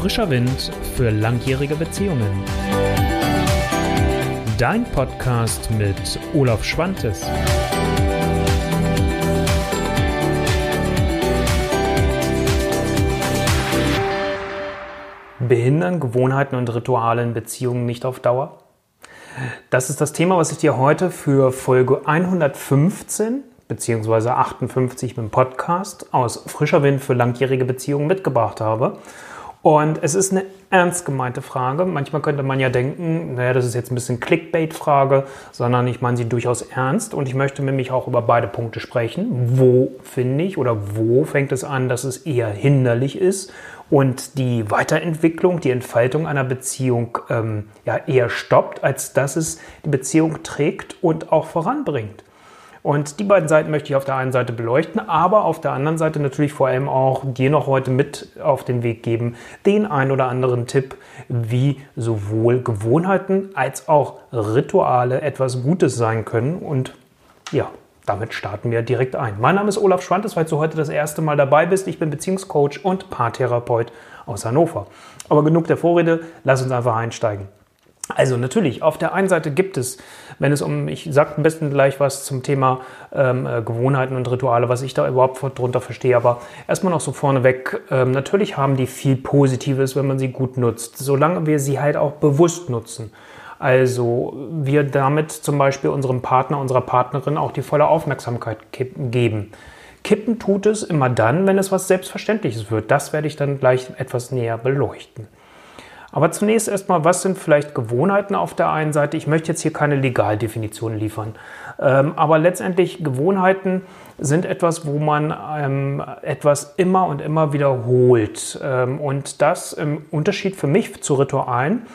Frischer Wind für langjährige Beziehungen. Dein Podcast mit Olaf Schwantes. Behindern Gewohnheiten und Rituale in Beziehungen nicht auf Dauer? Das ist das Thema, was ich dir heute für Folge 115 bzw. 58 mit dem Podcast aus Frischer Wind für langjährige Beziehungen mitgebracht habe. Und es ist eine ernst gemeinte Frage. Manchmal könnte man ja denken, naja, das ist jetzt ein bisschen Clickbait-Frage, sondern ich meine sie durchaus ernst und ich möchte mich auch über beide Punkte sprechen. Wo finde ich oder wo fängt es an, dass es eher hinderlich ist und die Weiterentwicklung, die Entfaltung einer Beziehung ähm, ja eher stoppt, als dass es die Beziehung trägt und auch voranbringt. Und die beiden Seiten möchte ich auf der einen Seite beleuchten, aber auf der anderen Seite natürlich vor allem auch dir noch heute mit auf den Weg geben, den ein oder anderen Tipp, wie sowohl Gewohnheiten als auch Rituale etwas Gutes sein können. Und ja, damit starten wir direkt ein. Mein Name ist Olaf Schwantes, falls du heute das erste Mal dabei bist. Ich bin Beziehungscoach und Paartherapeut aus Hannover. Aber genug der Vorrede, lass uns einfach einsteigen. Also natürlich, auf der einen Seite gibt es, wenn es um, ich sage am besten gleich was zum Thema ähm, äh, Gewohnheiten und Rituale, was ich da überhaupt darunter verstehe, aber erstmal noch so vorneweg, ähm, natürlich haben die viel Positives, wenn man sie gut nutzt, solange wir sie halt auch bewusst nutzen. Also wir damit zum Beispiel unserem Partner, unserer Partnerin auch die volle Aufmerksamkeit geben. Kippen tut es immer dann, wenn es was Selbstverständliches wird. Das werde ich dann gleich etwas näher beleuchten. Aber zunächst erstmal, was sind vielleicht Gewohnheiten auf der einen Seite? Ich möchte jetzt hier keine Legaldefinition liefern. Ähm, aber letztendlich Gewohnheiten sind etwas, wo man ähm, etwas immer und immer wiederholt. Ähm, und das im Unterschied für mich zu Ritualen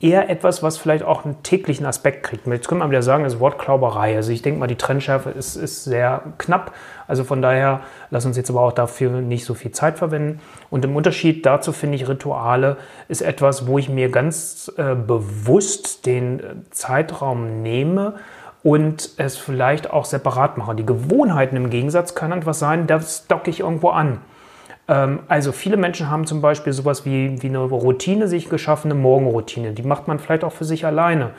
eher etwas, was vielleicht auch einen täglichen Aspekt kriegt. Jetzt können wir wieder sagen, das Wort Klauberei. Also ich denke mal, die Trennschärfe ist, ist sehr knapp. Also von daher, lass uns jetzt aber auch dafür nicht so viel Zeit verwenden. Und im Unterschied dazu finde ich, Rituale ist etwas, wo ich mir ganz äh, bewusst den Zeitraum nehme und es vielleicht auch separat mache. Die Gewohnheiten im Gegensatz kann etwas sein, das docke ich irgendwo an. Ähm, also viele Menschen haben zum Beispiel sowas wie, wie eine Routine sich geschaffen, eine Morgenroutine. Die macht man vielleicht auch für sich alleine.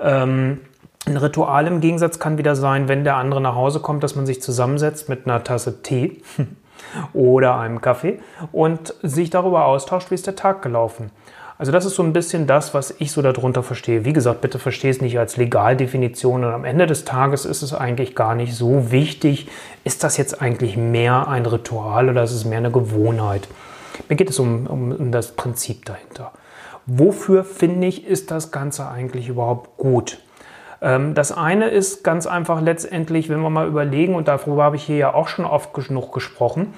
Ähm, ein Ritual im Gegensatz kann wieder sein, wenn der andere nach Hause kommt, dass man sich zusammensetzt mit einer Tasse Tee oder einem Kaffee und sich darüber austauscht, wie ist der Tag gelaufen. Also das ist so ein bisschen das, was ich so darunter verstehe. Wie gesagt, bitte verstehe es nicht als Legaldefinition und am Ende des Tages ist es eigentlich gar nicht so wichtig, ist das jetzt eigentlich mehr ein Ritual oder ist es mehr eine Gewohnheit. Mir geht es um, um, um das Prinzip dahinter. Wofür finde ich, ist das Ganze eigentlich überhaupt gut? Ähm, das eine ist ganz einfach letztendlich, wenn wir mal überlegen, und darüber habe ich hier ja auch schon oft genug gesprochen,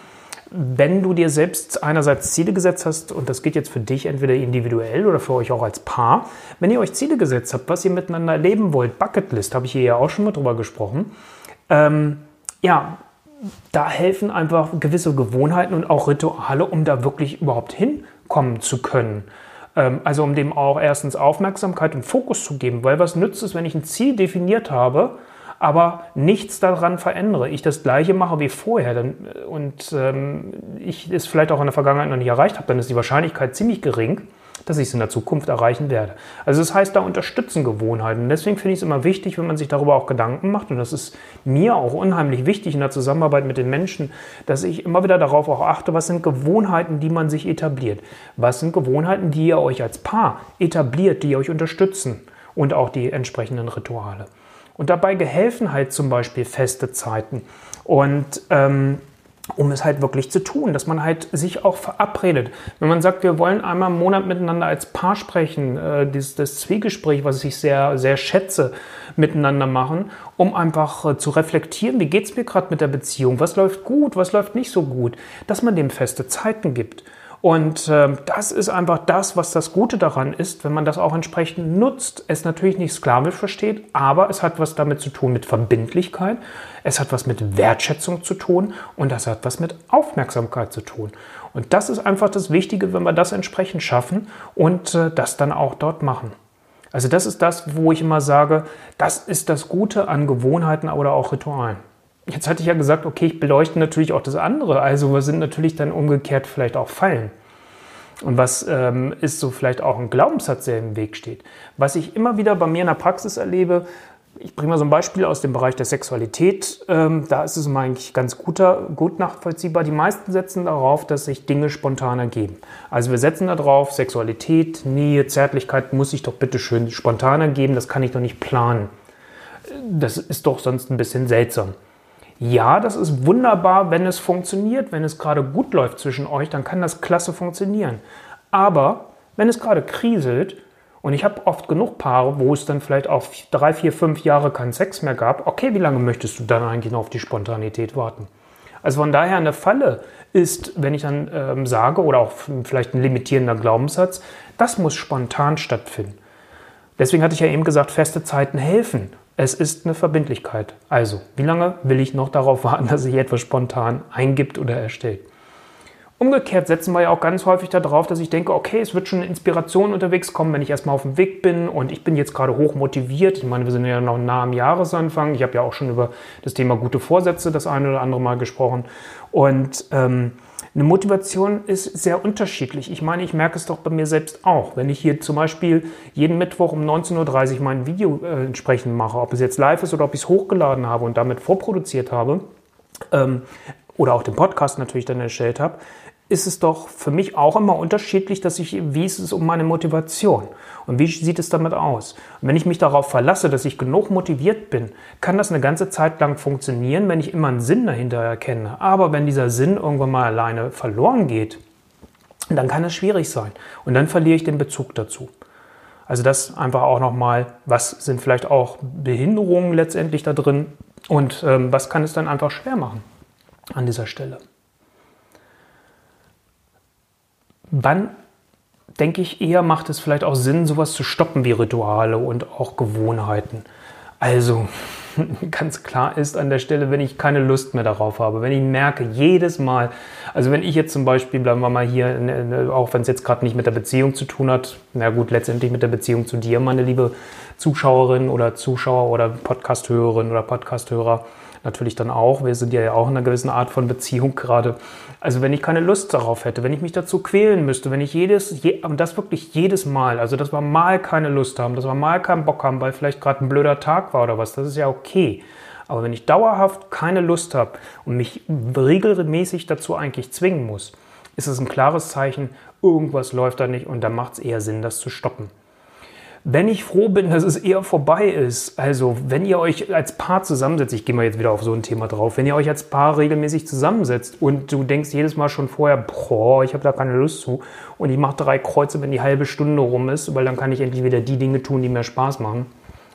wenn du dir selbst einerseits Ziele gesetzt hast, und das geht jetzt für dich entweder individuell oder für euch auch als Paar, wenn ihr euch Ziele gesetzt habt, was ihr miteinander erleben wollt, Bucketlist, habe ich hier ja auch schon mal drüber gesprochen, ähm, ja, da helfen einfach gewisse Gewohnheiten und auch Rituale, um da wirklich überhaupt hinkommen zu können. Ähm, also um dem auch erstens Aufmerksamkeit und Fokus zu geben, weil was nützt es, wenn ich ein Ziel definiert habe, aber nichts daran verändere, ich das gleiche mache wie vorher dann, und ähm, ich es vielleicht auch in der Vergangenheit noch nicht erreicht habe, dann ist die Wahrscheinlichkeit ziemlich gering, dass ich es in der Zukunft erreichen werde. Also das heißt, da unterstützen Gewohnheiten. Deswegen finde ich es immer wichtig, wenn man sich darüber auch Gedanken macht, und das ist mir auch unheimlich wichtig in der Zusammenarbeit mit den Menschen, dass ich immer wieder darauf auch achte, was sind Gewohnheiten, die man sich etabliert. Was sind Gewohnheiten, die ihr euch als Paar etabliert, die euch unterstützen und auch die entsprechenden Rituale. Und dabei gehelfen halt zum Beispiel feste Zeiten. Und ähm, um es halt wirklich zu tun, dass man halt sich auch verabredet. Wenn man sagt, wir wollen einmal im Monat miteinander als Paar sprechen, äh, dieses, das Zwiegespräch, was ich sehr, sehr schätze, miteinander machen, um einfach äh, zu reflektieren, wie geht es mir gerade mit der Beziehung, was läuft gut, was läuft nicht so gut, dass man dem feste Zeiten gibt. Und äh, das ist einfach das, was das Gute daran ist, wenn man das auch entsprechend nutzt. Es natürlich nicht sklavisch versteht, aber es hat was damit zu tun mit Verbindlichkeit, es hat was mit Wertschätzung zu tun und das hat was mit Aufmerksamkeit zu tun. Und das ist einfach das Wichtige, wenn wir das entsprechend schaffen und äh, das dann auch dort machen. Also das ist das, wo ich immer sage, das ist das Gute an Gewohnheiten oder auch Ritualen. Jetzt hatte ich ja gesagt, okay, ich beleuchte natürlich auch das andere. Also wir sind natürlich dann umgekehrt vielleicht auch Fallen. Und was ähm, ist so vielleicht auch ein Glaubenssatz, der im Weg steht? Was ich immer wieder bei mir in der Praxis erlebe, ich bringe mal so ein Beispiel aus dem Bereich der Sexualität. Ähm, da ist es immer eigentlich ganz guter, gut nachvollziehbar. Die meisten setzen darauf, dass sich Dinge spontan ergeben. Also wir setzen darauf, Sexualität, Nähe, Zärtlichkeit muss sich doch bitte schön spontan ergeben. Das kann ich doch nicht planen. Das ist doch sonst ein bisschen seltsam. Ja, das ist wunderbar, wenn es funktioniert, wenn es gerade gut läuft zwischen euch, dann kann das klasse funktionieren. Aber wenn es gerade kriselt, und ich habe oft genug Paare, wo es dann vielleicht auch drei, vier, fünf Jahre keinen Sex mehr gab. Okay, wie lange möchtest du dann eigentlich noch auf die Spontanität warten? Also von daher eine Falle ist, wenn ich dann ähm, sage, oder auch vielleicht ein limitierender Glaubenssatz, das muss spontan stattfinden. Deswegen hatte ich ja eben gesagt, feste Zeiten helfen. Es ist eine Verbindlichkeit. Also, wie lange will ich noch darauf warten, dass sich etwas spontan eingibt oder erstellt? Umgekehrt setzen wir ja auch ganz häufig darauf, dass ich denke, okay, es wird schon eine Inspiration unterwegs kommen, wenn ich erstmal auf dem Weg bin und ich bin jetzt gerade hoch motiviert. Ich meine, wir sind ja noch nah am Jahresanfang. Ich habe ja auch schon über das Thema gute Vorsätze das eine oder andere Mal gesprochen. Und ähm, eine Motivation ist sehr unterschiedlich. Ich meine, ich merke es doch bei mir selbst auch. Wenn ich hier zum Beispiel jeden Mittwoch um 19.30 Uhr mein Video äh, entsprechend mache, ob es jetzt live ist oder ob ich es hochgeladen habe und damit vorproduziert habe, ähm, oder auch den Podcast natürlich dann erstellt habe, ist es doch für mich auch immer unterschiedlich, dass ich, wie ist es um meine Motivation und wie sieht es damit aus? Und wenn ich mich darauf verlasse, dass ich genug motiviert bin, kann das eine ganze Zeit lang funktionieren, wenn ich immer einen Sinn dahinter erkenne. Aber wenn dieser Sinn irgendwann mal alleine verloren geht, dann kann es schwierig sein und dann verliere ich den Bezug dazu. Also das einfach auch nochmal, was sind vielleicht auch Behinderungen letztendlich da drin und ähm, was kann es dann einfach schwer machen an dieser Stelle. Wann denke ich eher, macht es vielleicht auch Sinn, sowas zu stoppen wie Rituale und auch Gewohnheiten. Also ganz klar ist an der Stelle, wenn ich keine Lust mehr darauf habe, wenn ich merke, jedes Mal, also wenn ich jetzt zum Beispiel, bleiben wir mal hier, ne, ne, auch wenn es jetzt gerade nicht mit der Beziehung zu tun hat, na gut, letztendlich mit der Beziehung zu dir, meine liebe Zuschauerin oder Zuschauer oder Podcasthörerin oder Podcasthörer, natürlich dann auch. Wir sind ja auch in einer gewissen Art von Beziehung gerade. Also wenn ich keine Lust darauf hätte, wenn ich mich dazu quälen müsste, wenn ich jedes, je, und das wirklich jedes Mal, also dass wir mal keine Lust haben, dass wir mal keinen Bock haben, weil vielleicht gerade ein blöder Tag war oder was, das ist ja okay. Aber wenn ich dauerhaft keine Lust habe und mich regelmäßig dazu eigentlich zwingen muss, ist es ein klares Zeichen, irgendwas läuft da nicht und da macht es eher Sinn, das zu stoppen. Wenn ich froh bin, dass es eher vorbei ist, also wenn ihr euch als Paar zusammensetzt, ich gehe mal jetzt wieder auf so ein Thema drauf, wenn ihr euch als Paar regelmäßig zusammensetzt und du denkst jedes Mal schon vorher, boah, ich habe da keine Lust zu und ich mache drei Kreuze, wenn die halbe Stunde rum ist, weil dann kann ich endlich wieder die Dinge tun, die mir Spaß machen.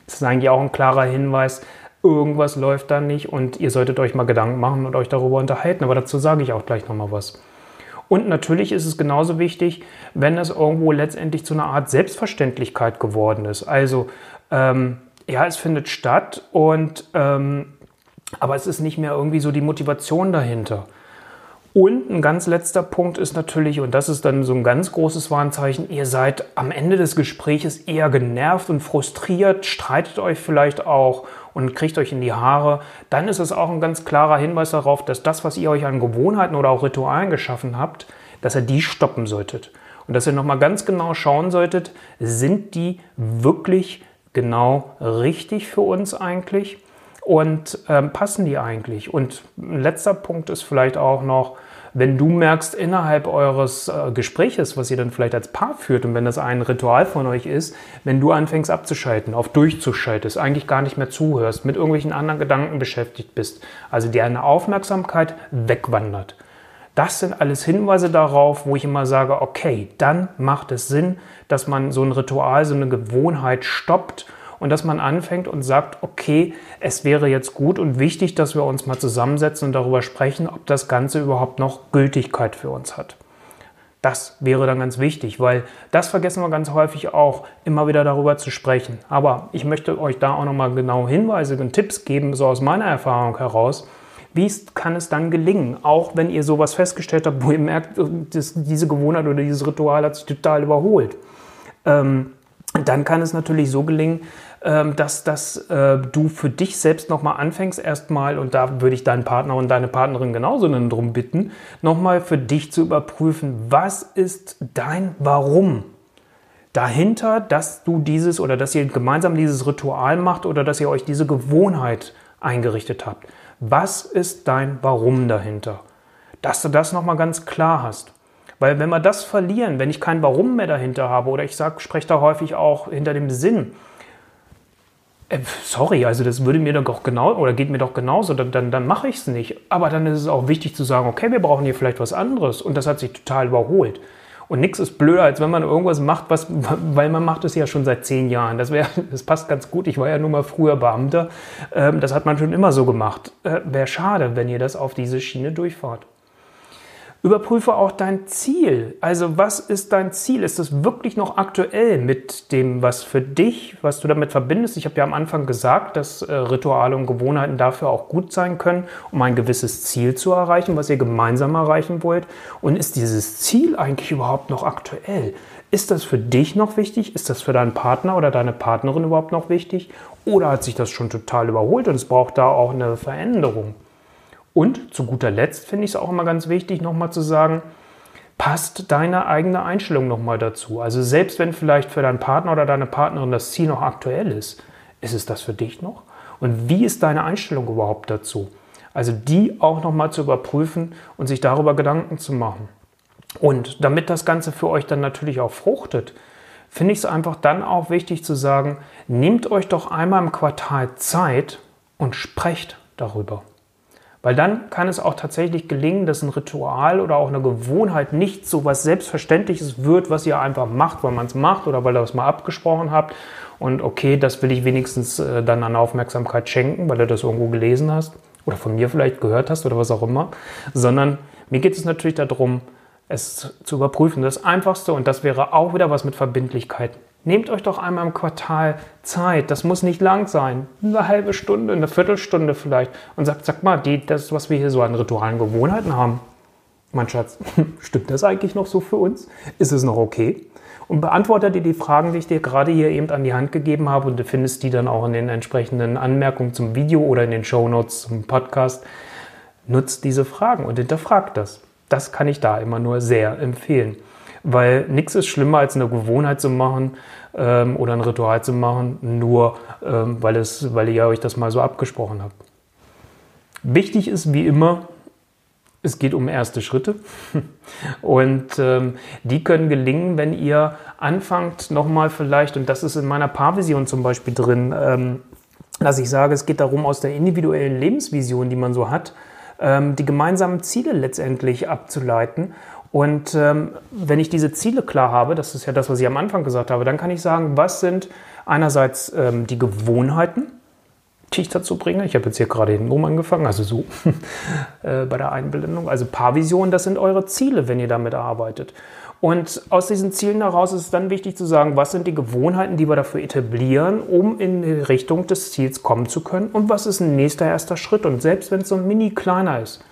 Das ist eigentlich auch ein klarer Hinweis, irgendwas läuft da nicht und ihr solltet euch mal Gedanken machen und euch darüber unterhalten, aber dazu sage ich auch gleich nochmal was. Und natürlich ist es genauso wichtig, wenn es irgendwo letztendlich zu einer Art Selbstverständlichkeit geworden ist. Also ähm, ja, es findet statt und ähm, aber es ist nicht mehr irgendwie so die Motivation dahinter. Und ein ganz letzter Punkt ist natürlich, und das ist dann so ein ganz großes Warnzeichen, ihr seid am Ende des Gespräches eher genervt und frustriert, streitet euch vielleicht auch und kriegt euch in die Haare, dann ist es auch ein ganz klarer Hinweis darauf, dass das, was ihr euch an Gewohnheiten oder auch Ritualen geschaffen habt, dass ihr die stoppen solltet. Und dass ihr nochmal ganz genau schauen solltet, sind die wirklich genau richtig für uns eigentlich? Und ähm, passen die eigentlich? Und ein letzter Punkt ist vielleicht auch noch, wenn du merkst innerhalb eures äh, Gespräches, was ihr dann vielleicht als Paar führt und wenn das ein Ritual von euch ist, wenn du anfängst abzuschalten, auf durchzuschaltest, eigentlich gar nicht mehr zuhörst, mit irgendwelchen anderen Gedanken beschäftigt bist, also deine Aufmerksamkeit wegwandert. Das sind alles Hinweise darauf, wo ich immer sage, okay, dann macht es Sinn, dass man so ein Ritual, so eine Gewohnheit stoppt und dass man anfängt und sagt, okay, es wäre jetzt gut und wichtig, dass wir uns mal zusammensetzen und darüber sprechen, ob das Ganze überhaupt noch Gültigkeit für uns hat. Das wäre dann ganz wichtig, weil das vergessen wir ganz häufig auch, immer wieder darüber zu sprechen. Aber ich möchte euch da auch nochmal genau Hinweise und Tipps geben, so aus meiner Erfahrung heraus. Wie kann es dann gelingen, auch wenn ihr sowas festgestellt habt, wo ihr merkt, dass diese Gewohnheit oder dieses Ritual hat sich total überholt? Ähm, dann kann es natürlich so gelingen, dass, dass äh, du für dich selbst nochmal anfängst, erstmal, und da würde ich deinen Partner und deine Partnerin genauso darum bitten, nochmal für dich zu überprüfen, was ist dein Warum? dahinter, dass du dieses oder dass ihr gemeinsam dieses Ritual macht oder dass ihr euch diese Gewohnheit eingerichtet habt. Was ist dein Warum dahinter? Dass du das nochmal ganz klar hast. Weil wenn wir das verlieren, wenn ich kein Warum mehr dahinter habe oder ich sage, spreche da häufig auch hinter dem Sinn, sorry, also das würde mir doch genau oder geht mir doch genauso, dann, dann, dann mache ich es nicht. Aber dann ist es auch wichtig zu sagen, okay, wir brauchen hier vielleicht was anderes und das hat sich total überholt. Und nichts ist blöder, als wenn man irgendwas macht, was, weil man macht es ja schon seit zehn Jahren. Das, wär, das passt ganz gut. Ich war ja nun mal früher Beamter. Ähm, das hat man schon immer so gemacht. Äh, Wäre schade, wenn ihr das auf diese Schiene durchfahrt. Überprüfe auch dein Ziel. Also was ist dein Ziel? Ist es wirklich noch aktuell mit dem, was für dich, was du damit verbindest? Ich habe ja am Anfang gesagt, dass äh, Rituale und Gewohnheiten dafür auch gut sein können, um ein gewisses Ziel zu erreichen, was ihr gemeinsam erreichen wollt. Und ist dieses Ziel eigentlich überhaupt noch aktuell? Ist das für dich noch wichtig? Ist das für deinen Partner oder deine Partnerin überhaupt noch wichtig? Oder hat sich das schon total überholt und es braucht da auch eine Veränderung? Und zu guter Letzt finde ich es auch immer ganz wichtig, nochmal zu sagen, passt deine eigene Einstellung nochmal dazu. Also selbst wenn vielleicht für deinen Partner oder deine Partnerin das Ziel noch aktuell ist, ist es das für dich noch? Und wie ist deine Einstellung überhaupt dazu? Also die auch nochmal zu überprüfen und sich darüber Gedanken zu machen. Und damit das Ganze für euch dann natürlich auch fruchtet, finde ich es einfach dann auch wichtig zu sagen, nehmt euch doch einmal im Quartal Zeit und sprecht darüber. Weil dann kann es auch tatsächlich gelingen, dass ein Ritual oder auch eine Gewohnheit nicht so was Selbstverständliches wird, was ihr einfach macht, weil man es macht oder weil ihr es mal abgesprochen habt. Und okay, das will ich wenigstens äh, dann an Aufmerksamkeit schenken, weil du das irgendwo gelesen hast oder von mir vielleicht gehört hast oder was auch immer. Sondern mir geht es natürlich darum, es zu überprüfen. Das Einfachste, und das wäre auch wieder was mit Verbindlichkeit, Nehmt euch doch einmal im Quartal Zeit. Das muss nicht lang sein. Eine halbe Stunde, eine Viertelstunde vielleicht. Und sagt, sag mal, die, das, was wir hier so an ritualen Gewohnheiten haben. Mein Schatz, stimmt das eigentlich noch so für uns? Ist es noch okay? Und beantworte dir die Fragen, die ich dir gerade hier eben an die Hand gegeben habe. Und du findest die dann auch in den entsprechenden Anmerkungen zum Video oder in den Show Notes zum Podcast. Nutzt diese Fragen und hinterfrag das. Das kann ich da immer nur sehr empfehlen weil nichts ist schlimmer als eine Gewohnheit zu machen ähm, oder ein Ritual zu machen, nur ähm, weil, es, weil ihr euch das mal so abgesprochen habt. Wichtig ist wie immer, es geht um erste Schritte und ähm, die können gelingen, wenn ihr anfangt nochmal vielleicht, und das ist in meiner Paarvision zum Beispiel drin, ähm, dass ich sage, es geht darum, aus der individuellen Lebensvision, die man so hat, ähm, die gemeinsamen Ziele letztendlich abzuleiten und ähm, wenn ich diese Ziele klar habe, das ist ja das, was ich am Anfang gesagt habe, dann kann ich sagen, was sind einerseits ähm, die Gewohnheiten, die ich dazu bringe. Ich habe jetzt hier gerade hintenrum angefangen, also so äh, bei der Einblendung. Also Paarvision, das sind eure Ziele, wenn ihr damit arbeitet. Und aus diesen Zielen heraus ist es dann wichtig zu sagen, was sind die Gewohnheiten, die wir dafür etablieren, um in die Richtung des Ziels kommen zu können und was ist ein nächster erster Schritt. Und selbst wenn es so ein mini kleiner ist,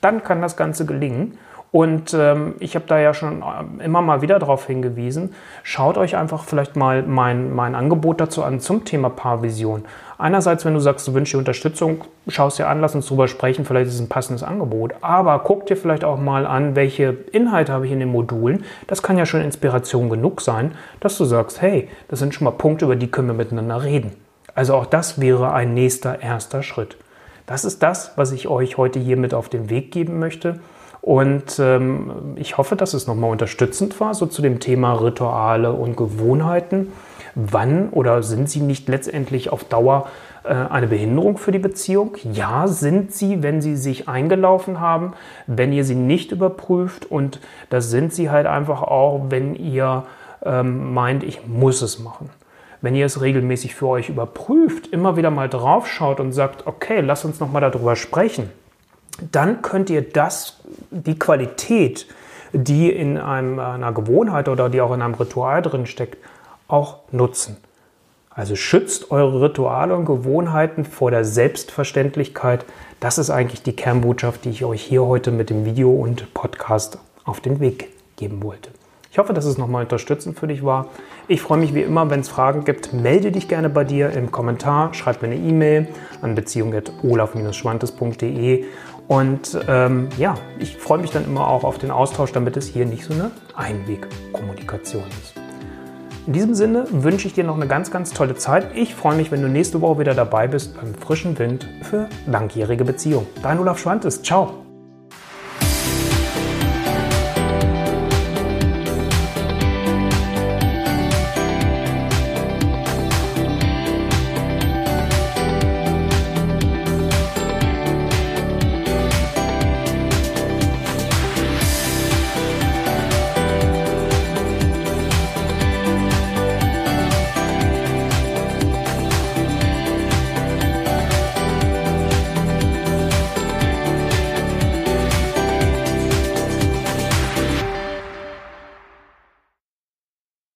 dann kann das Ganze gelingen. Und ähm, ich habe da ja schon äh, immer mal wieder darauf hingewiesen, schaut euch einfach vielleicht mal mein, mein Angebot dazu an zum Thema Paarvision. Einerseits, wenn du sagst, du wünschst dir Unterstützung, schaust dir an, lass uns drüber sprechen, vielleicht ist es ein passendes Angebot. Aber guck dir vielleicht auch mal an, welche Inhalte habe ich in den Modulen. Das kann ja schon Inspiration genug sein, dass du sagst, hey, das sind schon mal Punkte, über die können wir miteinander reden. Also auch das wäre ein nächster erster Schritt. Das ist das, was ich euch heute hier mit auf den Weg geben möchte. Und ähm, ich hoffe, dass es nochmal unterstützend war, so zu dem Thema Rituale und Gewohnheiten. Wann oder sind sie nicht letztendlich auf Dauer äh, eine Behinderung für die Beziehung? Ja, sind sie, wenn sie sich eingelaufen haben, wenn ihr sie nicht überprüft. Und das sind sie halt einfach auch, wenn ihr ähm, meint, ich muss es machen wenn ihr es regelmäßig für euch überprüft, immer wieder mal drauf schaut und sagt, okay, lass uns noch mal darüber sprechen dann könnt ihr das, die Qualität, die in einem, einer Gewohnheit oder die auch in einem Ritual drin steckt, auch nutzen. Also schützt eure Rituale und Gewohnheiten vor der Selbstverständlichkeit. Das ist eigentlich die Kernbotschaft, die ich euch hier heute mit dem Video und Podcast auf den Weg geben wollte. Ich hoffe, dass es nochmal unterstützend für dich war. Ich freue mich wie immer, wenn es Fragen gibt, melde dich gerne bei dir im Kommentar, schreib mir eine E-Mail an beziehung.olaf-schwantes.de und ähm, ja, ich freue mich dann immer auch auf den Austausch, damit es hier nicht so eine Einwegkommunikation ist. In diesem Sinne wünsche ich dir noch eine ganz, ganz tolle Zeit. Ich freue mich, wenn du nächste Woche wieder dabei bist beim frischen Wind für langjährige Beziehungen. Dein Olaf Schwantes. Ciao.